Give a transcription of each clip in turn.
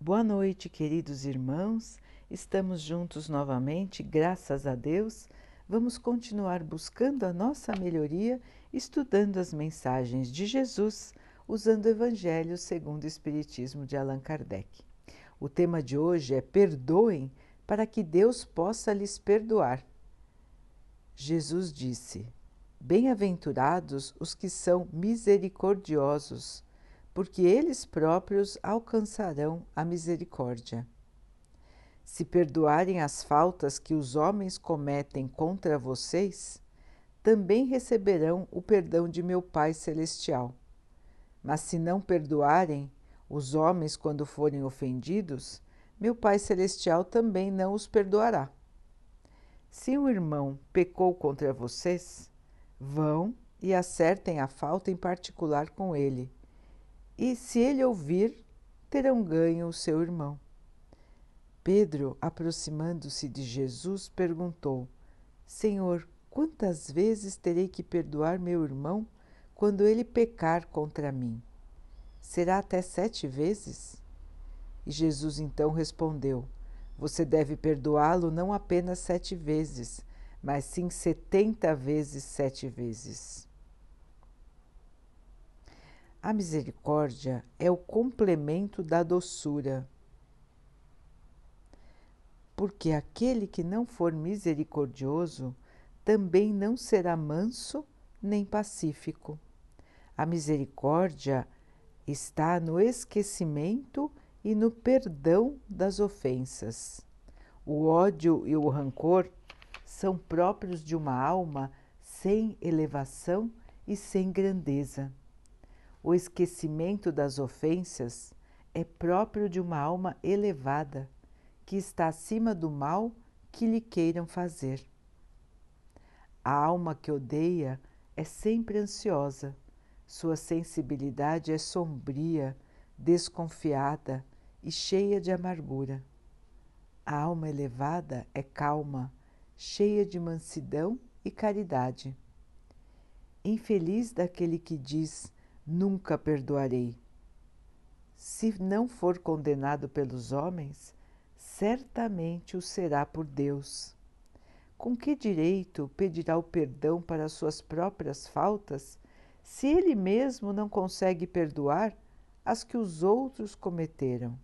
Boa noite, queridos irmãos. Estamos juntos novamente, graças a Deus. Vamos continuar buscando a nossa melhoria, estudando as mensagens de Jesus, usando o Evangelho segundo o Espiritismo de Allan Kardec. O tema de hoje é Perdoem para que Deus possa lhes perdoar. Jesus disse: Bem-aventurados os que são misericordiosos porque eles próprios alcançarão a misericórdia. Se perdoarem as faltas que os homens cometem contra vocês, também receberão o perdão de meu Pai Celestial. Mas se não perdoarem os homens quando forem ofendidos, meu Pai Celestial também não os perdoará. Se um irmão pecou contra vocês, vão e acertem a falta em particular com ele e, se ele ouvir, terão ganho o seu irmão. Pedro, aproximando-se de Jesus, perguntou: Senhor, quantas vezes terei que perdoar meu irmão quando ele pecar contra mim? Será até sete vezes? E Jesus então respondeu: Você deve perdoá-lo não apenas sete vezes, mas sim setenta vezes sete vezes. A misericórdia é o complemento da doçura. Porque aquele que não for misericordioso também não será manso nem pacífico. A misericórdia está no esquecimento e no perdão das ofensas. O ódio e o rancor são próprios de uma alma sem elevação e sem grandeza. O esquecimento das ofensas é próprio de uma alma elevada, que está acima do mal que lhe queiram fazer. A alma que odeia é sempre ansiosa, sua sensibilidade é sombria, desconfiada e cheia de amargura. A alma elevada é calma, cheia de mansidão e caridade. Infeliz daquele que diz nunca perdoarei. Se não for condenado pelos homens, certamente o será por Deus. Com que direito pedirá o perdão para suas próprias faltas, se ele mesmo não consegue perdoar as que os outros cometeram?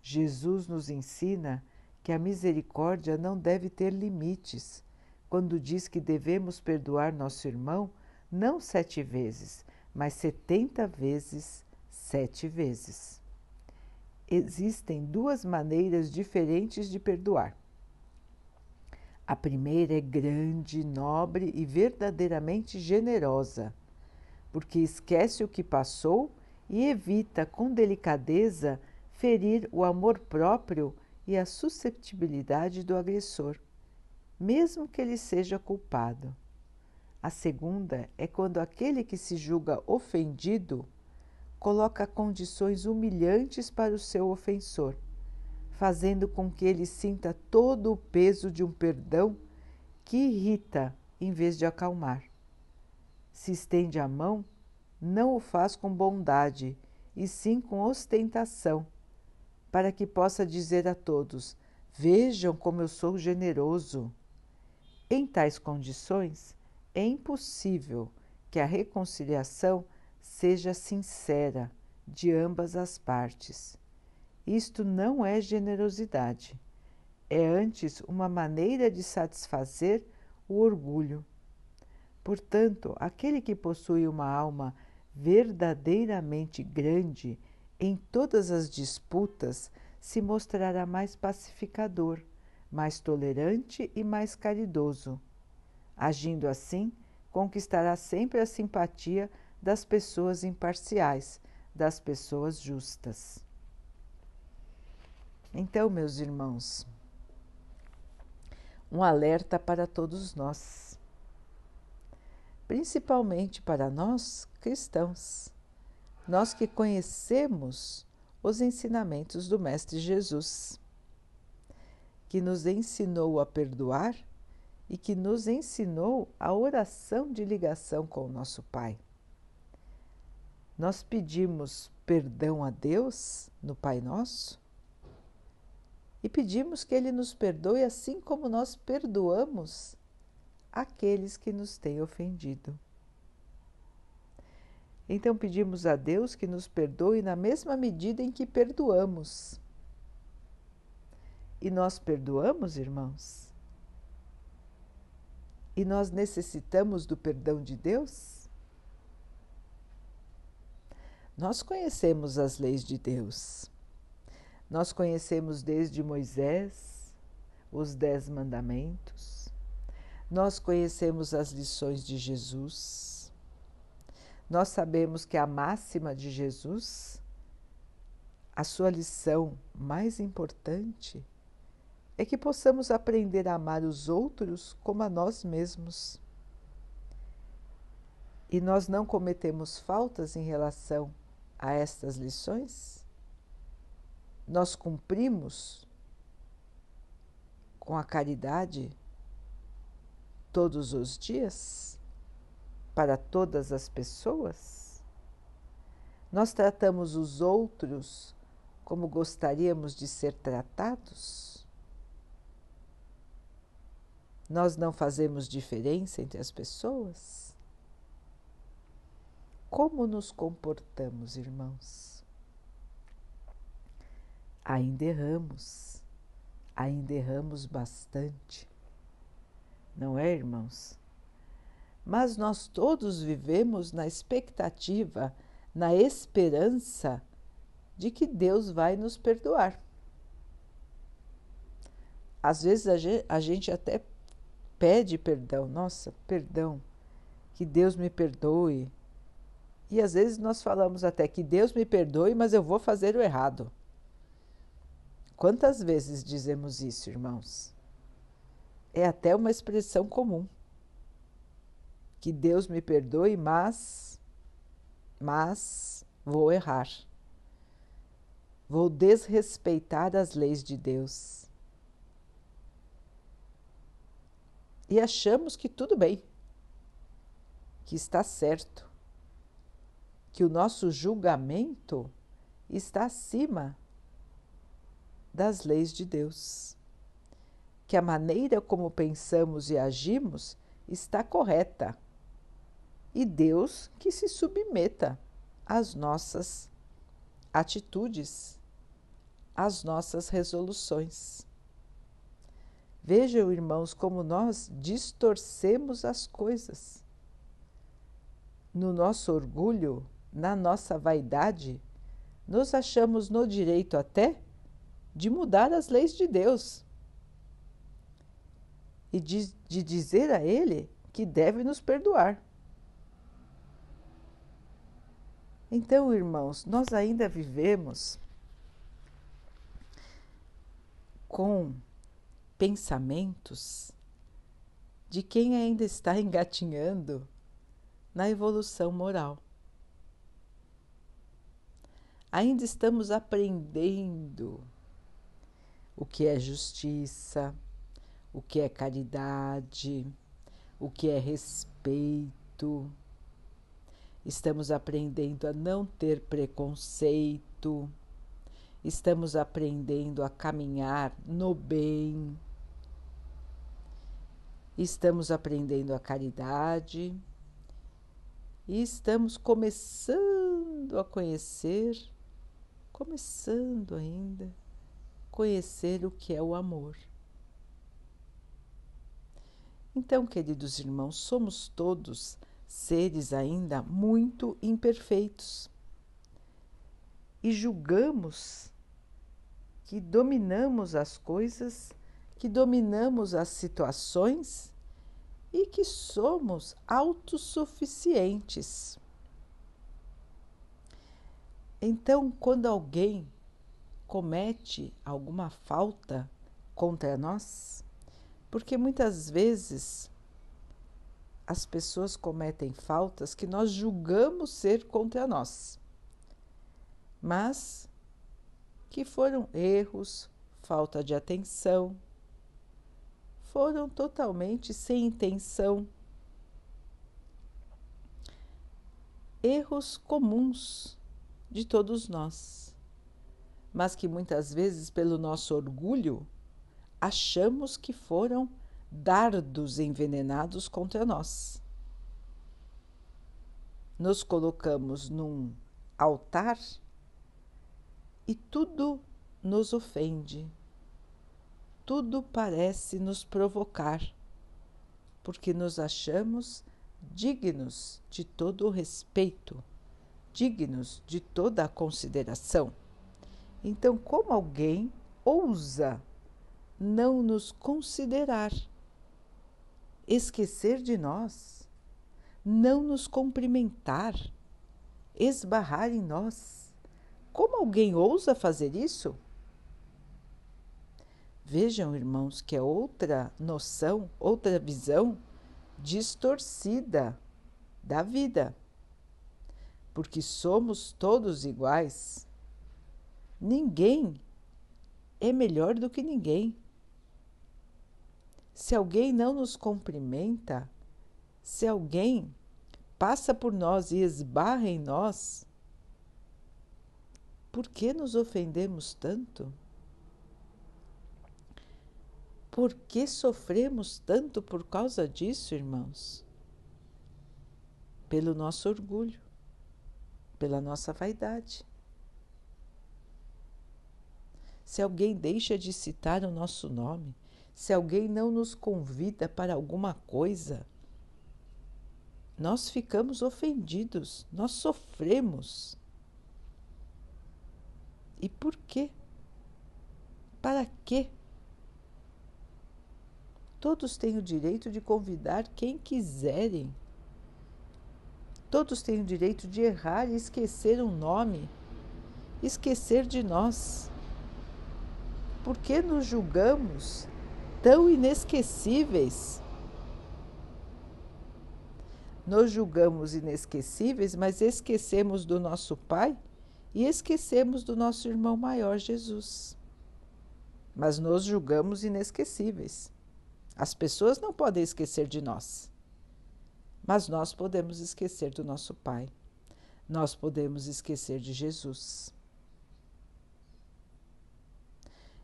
Jesus nos ensina que a misericórdia não deve ter limites, quando diz que devemos perdoar nosso irmão não sete vezes, mas setenta vezes sete vezes. Existem duas maneiras diferentes de perdoar. A primeira é grande, nobre e verdadeiramente generosa, porque esquece o que passou e evita com delicadeza ferir o amor próprio e a susceptibilidade do agressor, mesmo que ele seja culpado. A segunda é quando aquele que se julga ofendido coloca condições humilhantes para o seu ofensor, fazendo com que ele sinta todo o peso de um perdão que irrita em vez de acalmar. Se estende a mão, não o faz com bondade, e sim com ostentação, para que possa dizer a todos: Vejam como eu sou generoso. Em tais condições, é impossível que a reconciliação seja sincera de ambas as partes. Isto não é generosidade, é antes uma maneira de satisfazer o orgulho. Portanto, aquele que possui uma alma verdadeiramente grande em todas as disputas se mostrará mais pacificador, mais tolerante e mais caridoso Agindo assim, conquistará sempre a simpatia das pessoas imparciais, das pessoas justas. Então, meus irmãos, um alerta para todos nós, principalmente para nós cristãos, nós que conhecemos os ensinamentos do Mestre Jesus, que nos ensinou a perdoar e que nos ensinou a oração de ligação com o nosso Pai. Nós pedimos perdão a Deus no Pai Nosso e pedimos que Ele nos perdoe assim como nós perdoamos aqueles que nos têm ofendido. Então pedimos a Deus que nos perdoe na mesma medida em que perdoamos. E nós perdoamos, irmãos? E nós necessitamos do perdão de Deus? Nós conhecemos as leis de Deus. Nós conhecemos desde Moisés os Dez Mandamentos. Nós conhecemos as lições de Jesus nós sabemos que a máxima de Jesus, a sua lição mais importante, é que possamos aprender a amar os outros como a nós mesmos. E nós não cometemos faltas em relação a estas lições? Nós cumprimos com a caridade todos os dias? para todas as pessoas? Nós tratamos os outros como gostaríamos de ser tratados? Nós não fazemos diferença entre as pessoas? Como nos comportamos, irmãos? Ainda erramos, ainda erramos bastante, não é, irmãos? mas nós todos vivemos na expectativa, na esperança de que Deus vai nos perdoar. Às vezes a gente, até pede perdão, nossa, perdão, que Deus me perdoe. E às vezes nós falamos até que Deus me perdoe, mas eu vou fazer o errado. Quantas vezes dizemos isso, irmãos? É até uma expressão comum que Deus me perdoe, mas mas vou errar. Vou desrespeitar as leis de Deus. E achamos que tudo bem, que está certo, que o nosso julgamento está acima das leis de Deus, que a maneira como pensamos e agimos está correta e Deus que se submeta às nossas atitudes, às nossas resoluções. Vejam, irmãos, como nós distorcemos as coisas. No nosso orgulho, na nossa vaidade, nos achamos no direito até de mudar as leis de Deus e de, de dizer a Ele que deve nos perdoar. Então, irmãos, nós ainda vivemos com pensamentos de quem ainda está engatinhando na evolução moral. Ainda estamos aprendendo o que é justiça, o que é caridade, o que é respeito. Estamos aprendendo a não ter preconceito, estamos aprendendo a caminhar no bem, estamos aprendendo a caridade e estamos começando a conhecer, começando ainda, conhecer o que é o amor. Então, queridos irmãos, somos todos seres ainda muito imperfeitos. E julgamos que dominamos as coisas, que dominamos as situações e que somos autossuficientes. Então, quando alguém comete alguma falta contra nós, porque muitas vezes as pessoas cometem faltas que nós julgamos ser contra nós, mas que foram erros, falta de atenção, foram totalmente sem intenção. Erros comuns de todos nós, mas que muitas vezes, pelo nosso orgulho, achamos que foram dardos envenenados contra nós. Nos colocamos num altar e tudo nos ofende, tudo parece nos provocar, porque nos achamos dignos de todo o respeito, dignos de toda a consideração. Então, como alguém ousa não nos considerar, esquecer de nós, não nos cumprimentar, esbarrar em nós? Como alguém ousa fazer isso? Vejam, irmãos, que é outra noção, outra visão distorcida da vida. Porque somos todos iguais. Ninguém é melhor do que ninguém. Se alguém não nos cumprimenta, se alguém passa por nós e esbarra em nós, por que nos ofendemos tanto? Por que sofremos tanto por causa disso, irmãos? Pelo nosso orgulho, pela nossa vaidade. Se alguém deixa de citar o nosso nome, se alguém não nos convida para alguma coisa, nós ficamos ofendidos, nós sofremos. E por quê? Para quê? Todos têm o direito de convidar quem quiserem. Todos têm o direito de errar e esquecer um nome, esquecer de nós. Por que nos julgamos tão inesquecíveis? Nos julgamos inesquecíveis, mas esquecemos do nosso Pai e esquecemos do nosso irmão maior, Jesus. Mas nos julgamos inesquecíveis. As pessoas não podem esquecer de nós, mas nós podemos esquecer do nosso Pai, nós podemos esquecer de Jesus.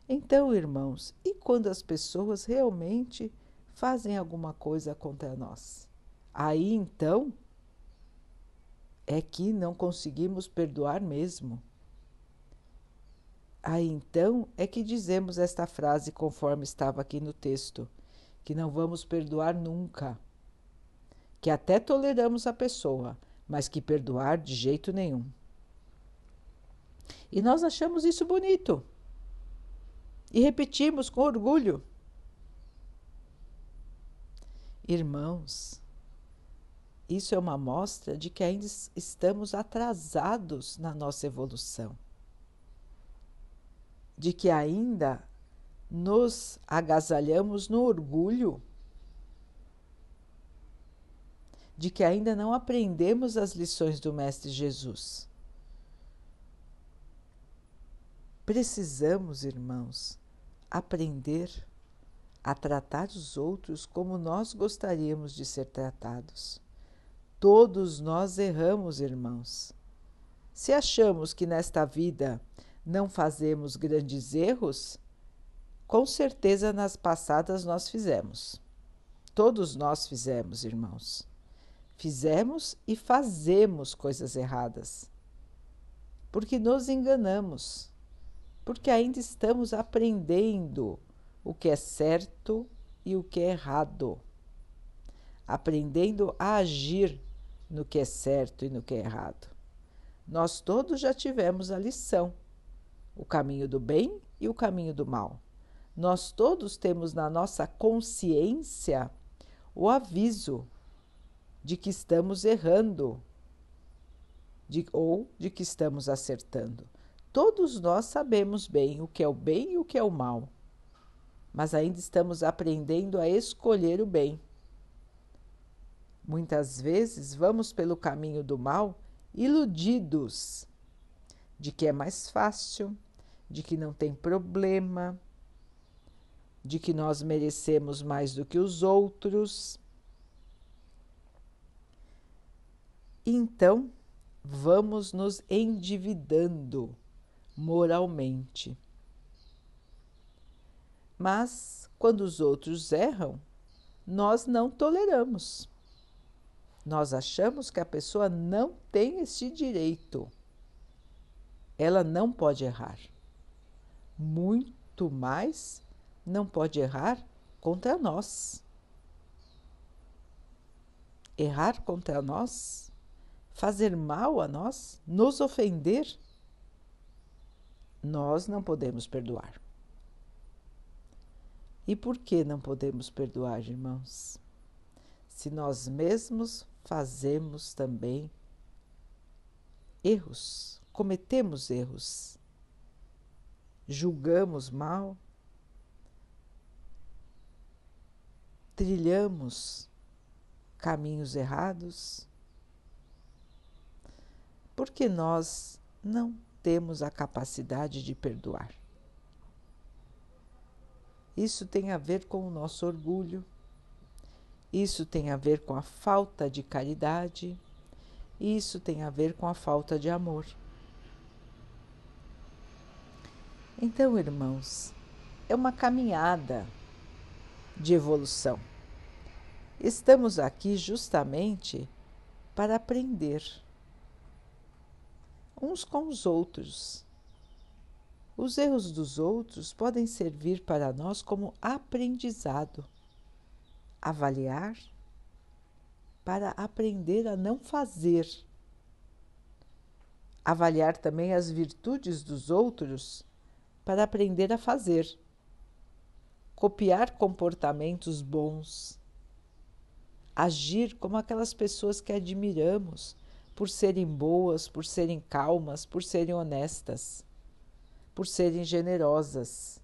Então, irmãos, e quando as pessoas realmente fazem alguma coisa contra nós? Aí então é que não conseguimos perdoar mesmo. Aí então é que dizemos esta frase conforme estava aqui no texto que não vamos perdoar nunca, que até toleramos a pessoa, mas que perdoar de jeito nenhum. E nós achamos isso bonito e repetimos com orgulho. Irmãos, isso é uma mostra de que ainda estamos atrasados na nossa evolução, de que ainda nos agasalhamos no orgulho de que ainda não aprendemos as lições do Mestre Jesus. Precisamos, irmãos, aprender a tratar os outros como nós gostaríamos de ser tratados. Todos nós erramos, irmãos. Se achamos que nesta vida não fazemos grandes erros, com certeza nas passadas nós fizemos. Todos nós fizemos, irmãos. Fizemos e fazemos coisas erradas. Porque nos enganamos. Porque ainda estamos aprendendo o que é certo e o que é errado. Aprendendo a agir no que é certo e no que é errado. Nós todos já tivemos a lição: o caminho do bem e o caminho do mal. Nós todos temos na nossa consciência o aviso de que estamos errando de, ou de que estamos acertando. Todos nós sabemos bem o que é o bem e o que é o mal, mas ainda estamos aprendendo a escolher o bem. Muitas vezes vamos pelo caminho do mal iludidos de que é mais fácil, de que não tem problema, de que nós merecemos mais do que os outros. Então, vamos nos endividando moralmente. Mas quando os outros erram, nós não toleramos. Nós achamos que a pessoa não tem esse direito. Ela não pode errar. Muito mais não pode errar contra nós. Errar contra nós, fazer mal a nós, nos ofender, nós não podemos perdoar. E por que não podemos perdoar, irmãos? Se nós mesmos fazemos também erros, cometemos erros, julgamos mal, trilhamos caminhos errados, porque nós não temos a capacidade de perdoar. Isso tem a ver com o nosso orgulho, isso tem a ver com a falta de caridade, isso tem a ver com a falta de amor. Então, irmãos, é uma caminhada de evolução. Estamos aqui justamente para aprender uns com os outros. Os erros dos outros podem servir para nós como aprendizado avaliar para aprender a não fazer. Avaliar também as virtudes dos outros para aprender a fazer. Copiar comportamentos bons. Agir como aquelas pessoas que admiramos por serem boas, por serem calmas, por serem honestas, por serem generosas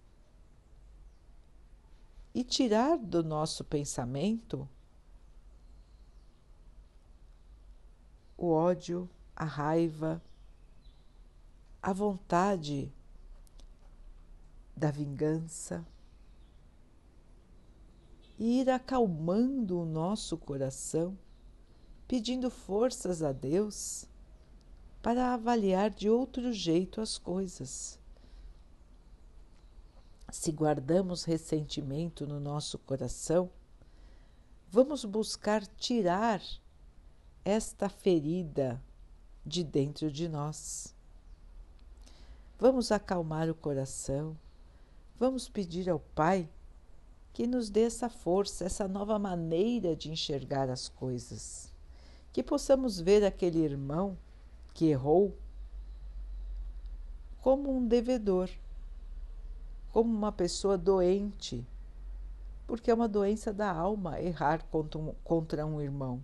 e tirar do nosso pensamento o ódio, a raiva, a vontade da vingança e ir acalmando o nosso coração, pedindo forças a Deus para avaliar de outro jeito as coisas se guardamos ressentimento no nosso coração, vamos buscar tirar esta ferida de dentro de nós. Vamos acalmar o coração, vamos pedir ao Pai que nos dê essa força, essa nova maneira de enxergar as coisas, que possamos ver aquele irmão que errou como um devedor como uma pessoa doente, porque é uma doença da alma errar contra um, contra um irmão.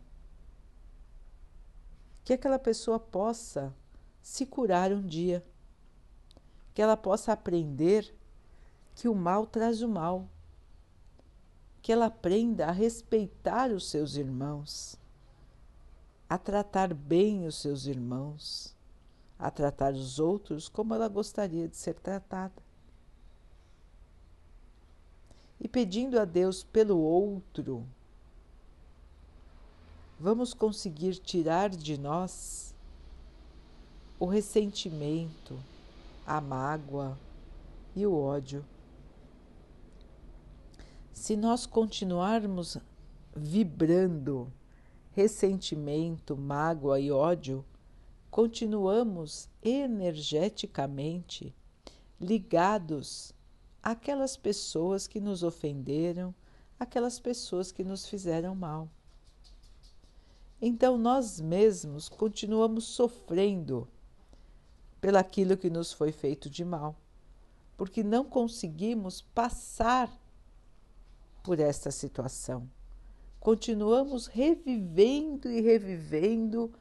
Que aquela pessoa possa se curar um dia, que ela possa aprender que o mal traz o mal, que ela aprenda a respeitar os seus irmãos, a tratar bem os seus irmãos, a tratar os outros como ela gostaria de ser tratada e pedindo a Deus pelo outro, vamos conseguir tirar de nós o ressentimento, a mágoa e o ódio. Se nós continuarmos vibrando ressentimento, mágoa e ódio, continuamos energeticamente ligados aquelas pessoas que nos ofenderam, aquelas pessoas que nos fizeram mal. Então nós mesmos continuamos sofrendo pelaquilo que nos foi feito de mal, porque não conseguimos passar por esta situação. Continuamos revivendo e revivendo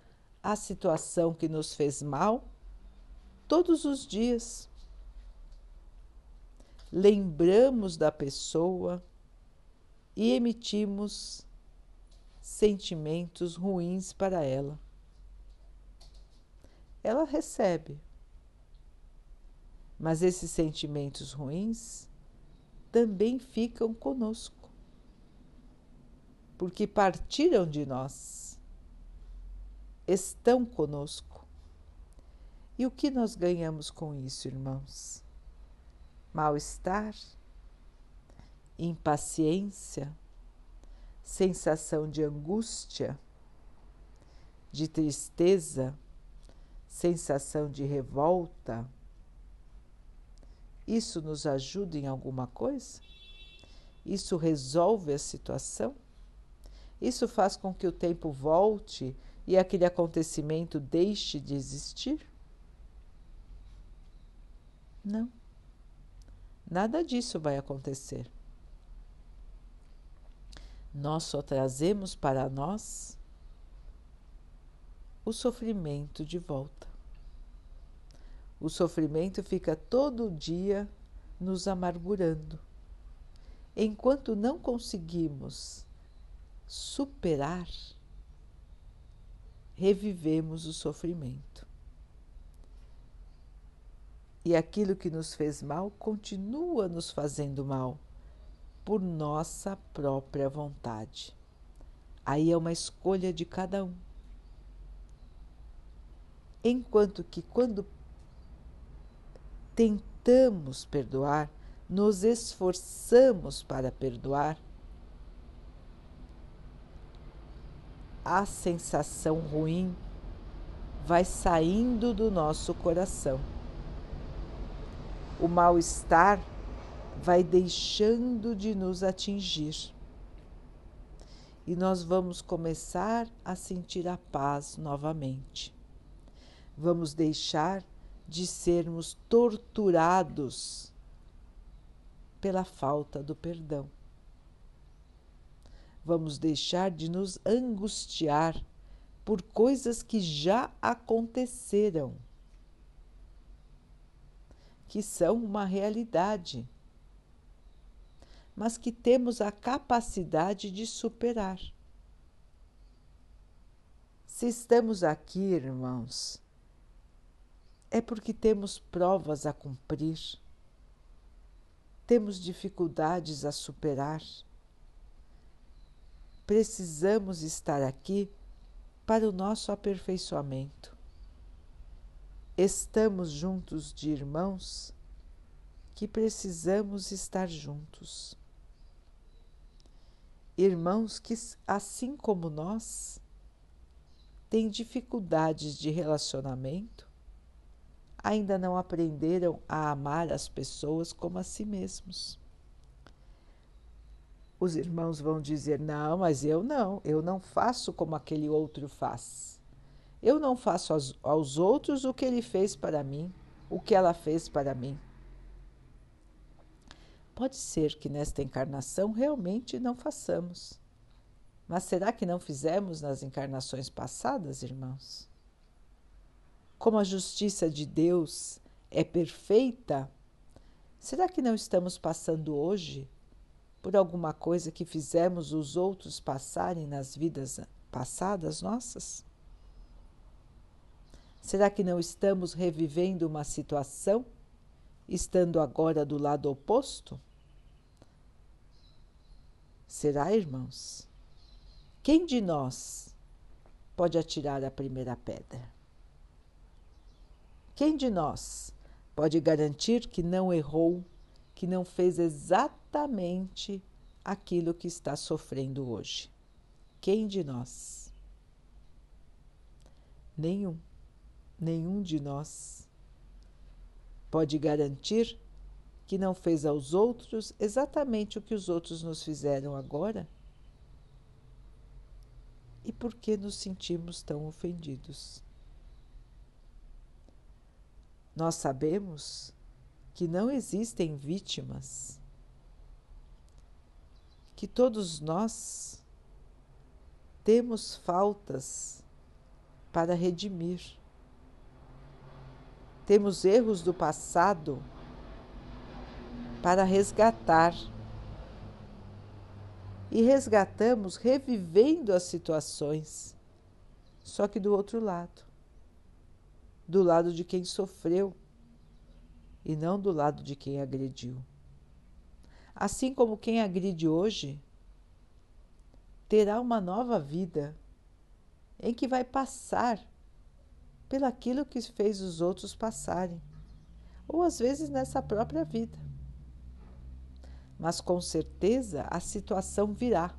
a situação que nos fez mal todos os dias lembramos da pessoa e emitimos sentimentos ruins para ela. Ela recebe, mas esses sentimentos ruins também ficam conosco, porque partiram de nós, estão conosco. E o que nós ganhamos com isso, irmãos? Mal-estar, impaciência, sensação de angústia, de tristeza, sensação de revolta. Isso nos ajuda em alguma coisa? Isso resolve a situação? Isso faz com que o tempo volte e aquele acontecimento deixe de existir? Não. Nada disso vai acontecer. Nós só trazemos para nós o sofrimento de volta. O sofrimento fica todo dia nos amargurando. Enquanto não conseguimos superar, revivemos o sofrimento. E aquilo que nos fez mal continua nos fazendo mal por nossa própria vontade. Aí é uma escolha de cada um. Enquanto que quando tentamos perdoar, nos esforçamos para perdoar, a sensação ruim vai saindo do nosso coração o mal-estar vai deixando de nos atingir. E nós vamos começar a sentir a paz novamente. Vamos deixar de sermos torturados pela falta do perdão. Vamos deixar de nos angustiar por coisas que já aconteceram que são uma realidade, mas que temos a capacidade de superar. Se estamos aqui, irmãos, é porque temos provas a cumprir, temos dificuldades a superar. Precisamos estar aqui para o nosso aperfeiçoamento estamos juntos de irmãos que precisamos estar juntos. Irmãos que, assim como nós, têm dificuldades de relacionamento, ainda não aprenderam a amar as pessoas como a si mesmos. Os irmãos vão dizer: não, mas eu não, eu não faço como aquele outro faz. Eu não faço aos, aos outros o que ele fez para mim, o que ela fez para mim. Pode ser que nesta encarnação realmente não façamos. Mas será que não fizemos nas encarnações passadas, irmãos? Como a justiça de Deus é perfeita, será que não estamos passando hoje por alguma coisa que fizemos os outros passarem nas vidas passadas nossas? Será que não estamos revivendo uma situação, estando agora do lado oposto? Será, irmãos? Quem de nós pode atirar a primeira pedra? Quem de nós pode garantir que não errou, que não fez exatamente aquilo que está sofrendo hoje? Quem de nós? Nenhum nenhum de nós pode garantir que não fez aos outros exatamente o que os outros nos fizeram agora? E por que nos sentimos tão ofendidos? Nós sabemos que não existem vítimas, que todos nós temos faltas para redimir temos erros do passado para resgatar. E resgatamos revivendo as situações, só que do outro lado do lado de quem sofreu e não do lado de quem agrediu. Assim como quem agride hoje terá uma nova vida em que vai passar pelaquilo que fez os outros passarem, ou às vezes nessa própria vida. Mas com certeza a situação virá.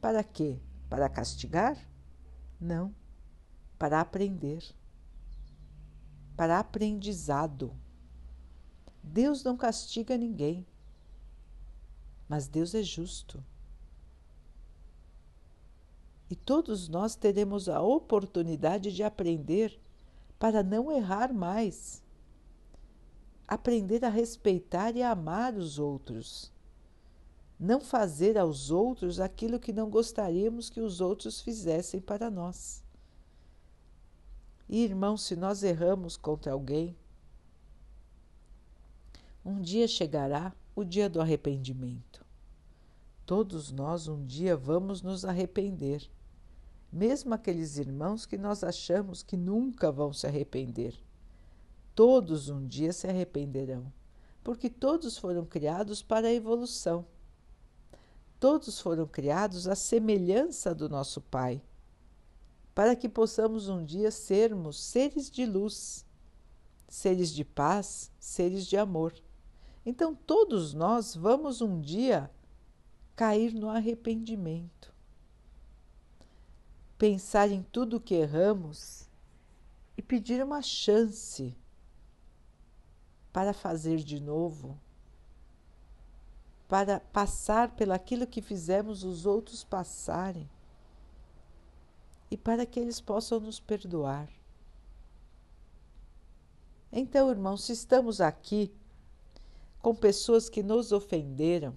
Para quê? Para castigar? Não, para aprender, para aprendizado. Deus não castiga ninguém, mas Deus é justo. E todos nós teremos a oportunidade de aprender para não errar mais. Aprender a respeitar e a amar os outros. Não fazer aos outros aquilo que não gostaríamos que os outros fizessem para nós. E, irmãos, se nós erramos contra alguém, um dia chegará o dia do arrependimento. Todos nós um dia vamos nos arrepender, mesmo aqueles irmãos que nós achamos que nunca vão se arrepender. Todos um dia se arrependerão, porque todos foram criados para a evolução. Todos foram criados à semelhança do nosso Pai, para que possamos um dia sermos seres de luz, seres de paz, seres de amor. Então, todos nós vamos um dia cair no arrependimento. Pensar em tudo que erramos e pedir uma chance para fazer de novo, para passar pelaquilo que fizemos os outros passarem e para que eles possam nos perdoar. Então, irmãos, se estamos aqui com pessoas que nos ofenderam,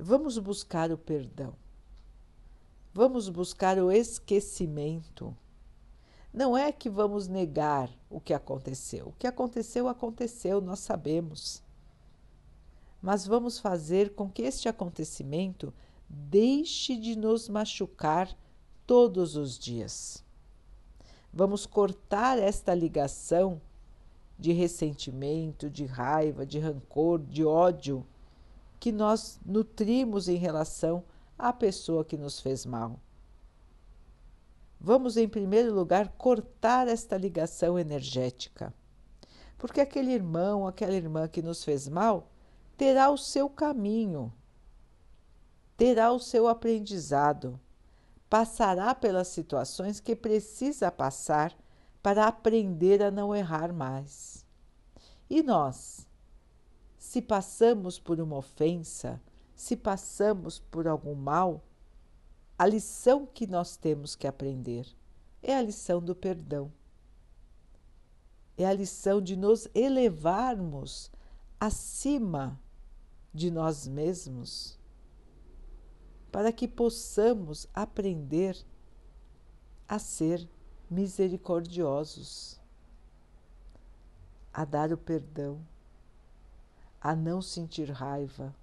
Vamos buscar o perdão. Vamos buscar o esquecimento. Não é que vamos negar o que aconteceu. O que aconteceu, aconteceu, nós sabemos. Mas vamos fazer com que este acontecimento deixe de nos machucar todos os dias. Vamos cortar esta ligação de ressentimento, de raiva, de rancor, de ódio que nós nutrimos em relação à pessoa que nos fez mal. Vamos, em primeiro lugar, cortar esta ligação energética, porque aquele irmão, aquela irmã que nos fez mal terá o seu caminho, terá o seu aprendizado, passará pelas situações que precisa passar para aprender a não errar mais. E nós, se passamos por uma ofensa, se passamos por algum mal, a lição que nós temos que aprender é a lição do perdão. É a lição de nos elevarmos acima de nós mesmos, para que possamos aprender a ser misericordiosos, a dar o perdão a não sentir raiva.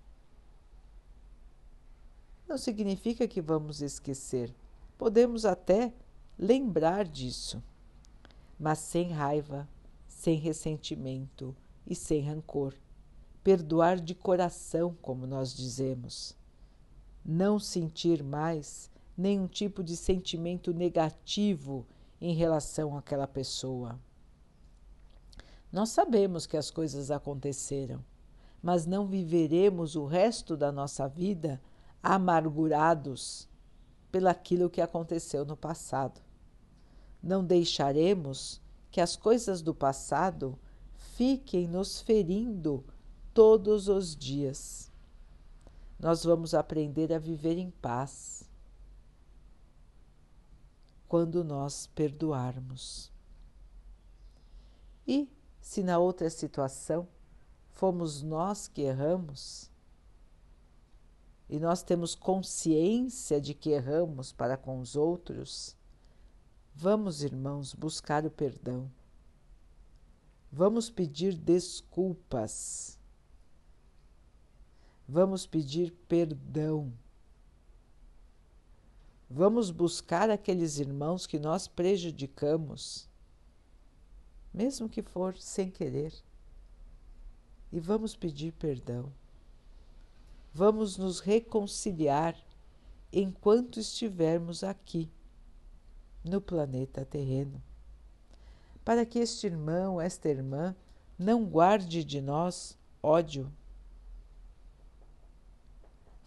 Não significa que vamos esquecer. Podemos até lembrar disso, mas sem raiva, sem ressentimento e sem rancor. Perdoar de coração, como nós dizemos. Não sentir mais nenhum tipo de sentimento negativo em relação àquela pessoa. Nós sabemos que as coisas aconteceram mas não viveremos o resto da nossa vida amargurados pelaquilo que aconteceu no passado. Não deixaremos que as coisas do passado fiquem nos ferindo todos os dias. Nós vamos aprender a viver em paz quando nós perdoarmos. E se na outra situação fomos nós que erramos e nós temos consciência de que erramos para com os outros, vamos, irmãos, buscar o perdão. Vamos pedir desculpas. Vamos pedir perdão. Vamos buscar aqueles irmãos que nós prejudicamos, mesmo que for sem querer e vamos pedir perdão. Vamos nos reconciliar enquanto estivermos aqui. no planeta terreno, para que este irmão, esta irmã, não guarde de nós ódio.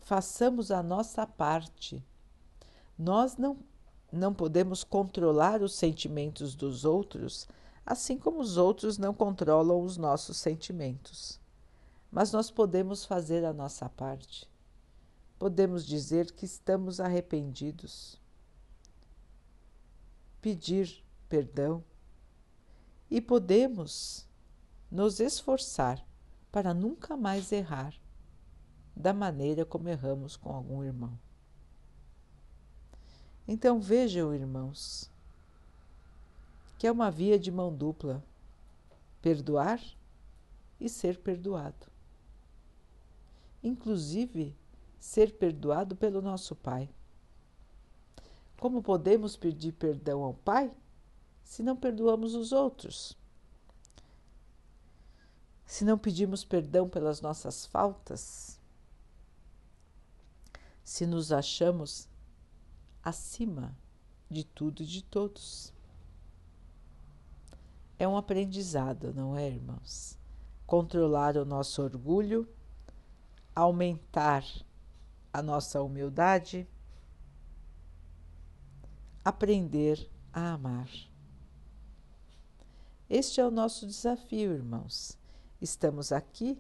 Façamos a nossa parte. Nós não, não podemos controlar os sentimentos dos outros, assim como os outros não controlam os nossos sentimentos. Mas nós podemos fazer a nossa parte. Podemos dizer que estamos arrependidos, pedir perdão e podemos nos esforçar para nunca mais errar da maneira como erramos com algum irmão. Então vejam, irmãos, que é uma via de mão dupla perdoar e ser perdoado. Inclusive, ser perdoado pelo nosso Pai. Como podemos pedir perdão ao Pai se não perdoamos os outros? Se não pedimos perdão pelas nossas faltas? Se nos achamos acima de tudo e de todos? É um aprendizado, não é, irmãos? Controlar o nosso orgulho, aumentar a nossa humildade, aprender a amar. Este é o nosso desafio, irmãos. Estamos aqui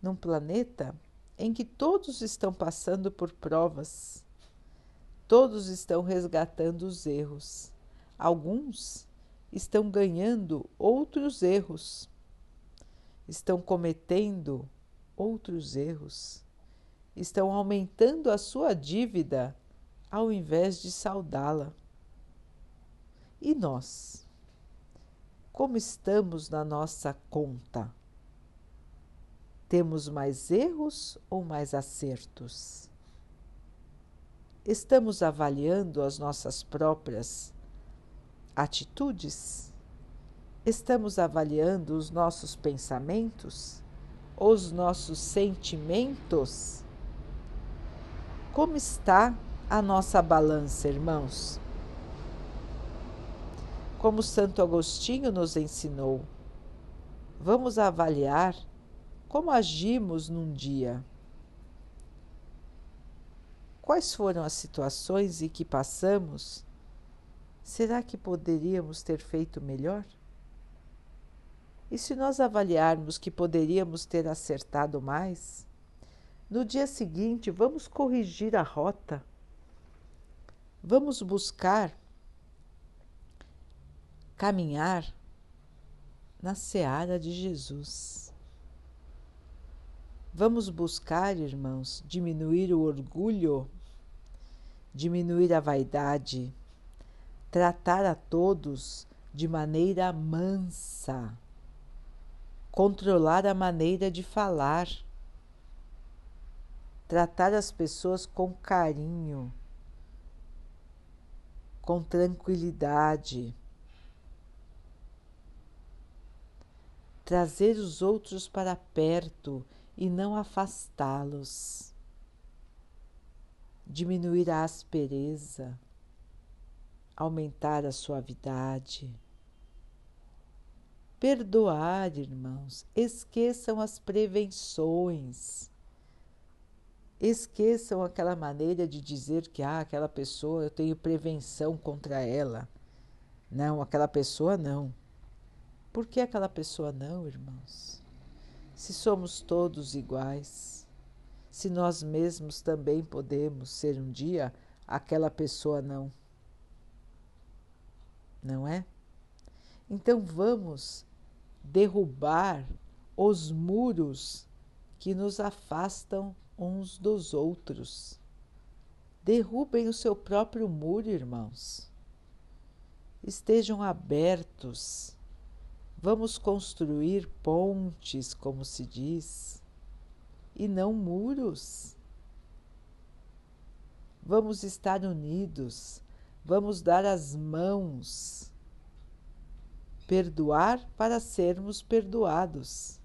num planeta em que todos estão passando por provas, todos estão resgatando os erros. Alguns estão ganhando outros erros, estão cometendo outros erros estão aumentando a sua dívida ao invés de saudá-la. E nós? Como estamos na nossa conta? Temos mais erros ou mais acertos? Estamos avaliando as nossas próprias atitudes? Estamos avaliando os nossos pensamentos? Os nossos sentimentos? Como está a nossa balança, irmãos? Como Santo Agostinho nos ensinou, vamos avaliar como agimos num dia. Quais foram as situações em que passamos? Será que poderíamos ter feito melhor? E se nós avaliarmos que poderíamos ter acertado mais? No dia seguinte, vamos corrigir a rota. Vamos buscar caminhar na seara de Jesus. Vamos buscar, irmãos, diminuir o orgulho, diminuir a vaidade, tratar a todos de maneira mansa, controlar a maneira de falar tratar as pessoas com carinho, com tranquilidade, trazer os outros para perto e não afastá-los, diminuir a aspereza, aumentar a suavidade. Perdoar, irmãos, esqueçam as prevenções Esqueçam aquela maneira de dizer que ah, aquela pessoa eu tenho prevenção contra ela. Não, aquela pessoa não. Por que aquela pessoa não, irmãos? Se somos todos iguais, se nós mesmos também podemos ser um dia aquela pessoa não. Não é? Então vamos derrubar os muros que nos afastam uns dos outros. Derrubem o seu próprio muro, irmãos. Estejam abertos. Vamos construir pontes, como se diz, e não muros. Vamos estar unidos, vamos dar as mãos. Perdoar para sermos perdoados.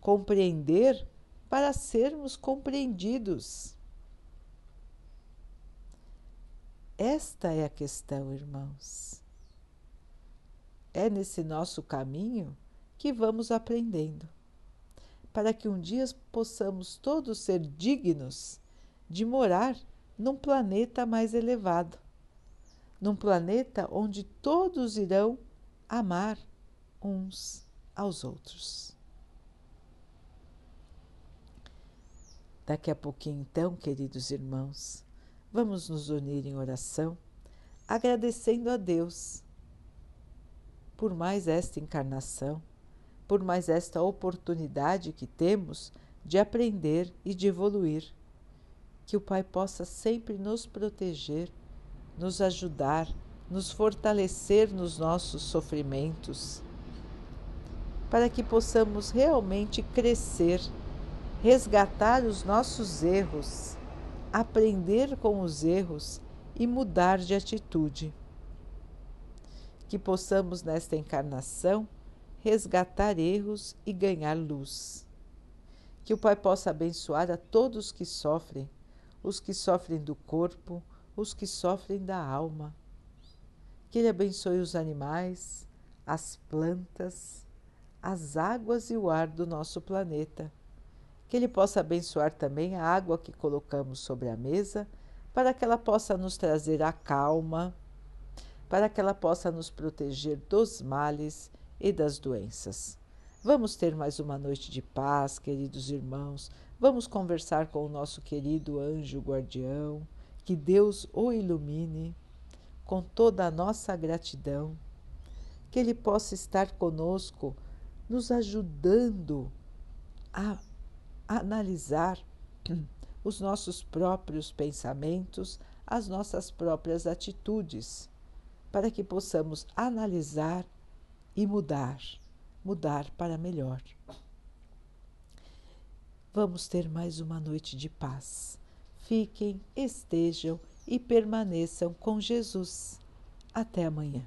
Compreender para sermos compreendidos. Esta é a questão, irmãos. É nesse nosso caminho que vamos aprendendo, para que um dia possamos todos ser dignos de morar num planeta mais elevado, num planeta onde todos irão amar uns aos outros. Daqui a pouquinho, então, queridos irmãos, vamos nos unir em oração, agradecendo a Deus por mais esta encarnação, por mais esta oportunidade que temos de aprender e de evoluir. Que o Pai possa sempre nos proteger, nos ajudar, nos fortalecer nos nossos sofrimentos, para que possamos realmente crescer, resgatar os nossos erros, aprender com os erros e mudar de atitude que possamos nesta encarnação resgatar erros e ganhar luz. Que o Pai possa abençoar a todos que sofrem, os que sofrem do corpo, os que sofrem da alma. Que Ele abençoe os animais, as plantas, as águas e o ar do nosso planeta. Que Ele possa abençoar também a água que colocamos sobre a mesa, para que ela possa nos trazer a calma, para que ela possa nos proteger dos males e das doenças. Vamos ter mais uma noite de paz, queridos irmãos. Vamos conversar com o nosso querido anjo guardião. Que Deus o ilumine com toda a nossa gratidão. Que Ele possa estar conosco, nos ajudando a analisar os nossos próprios pensamentos, as nossas próprias atitudes para que possamos analisar e mudar, mudar para melhor. Vamos ter mais uma noite de paz. Fiquem, estejam e permaneçam com Jesus. Até amanhã.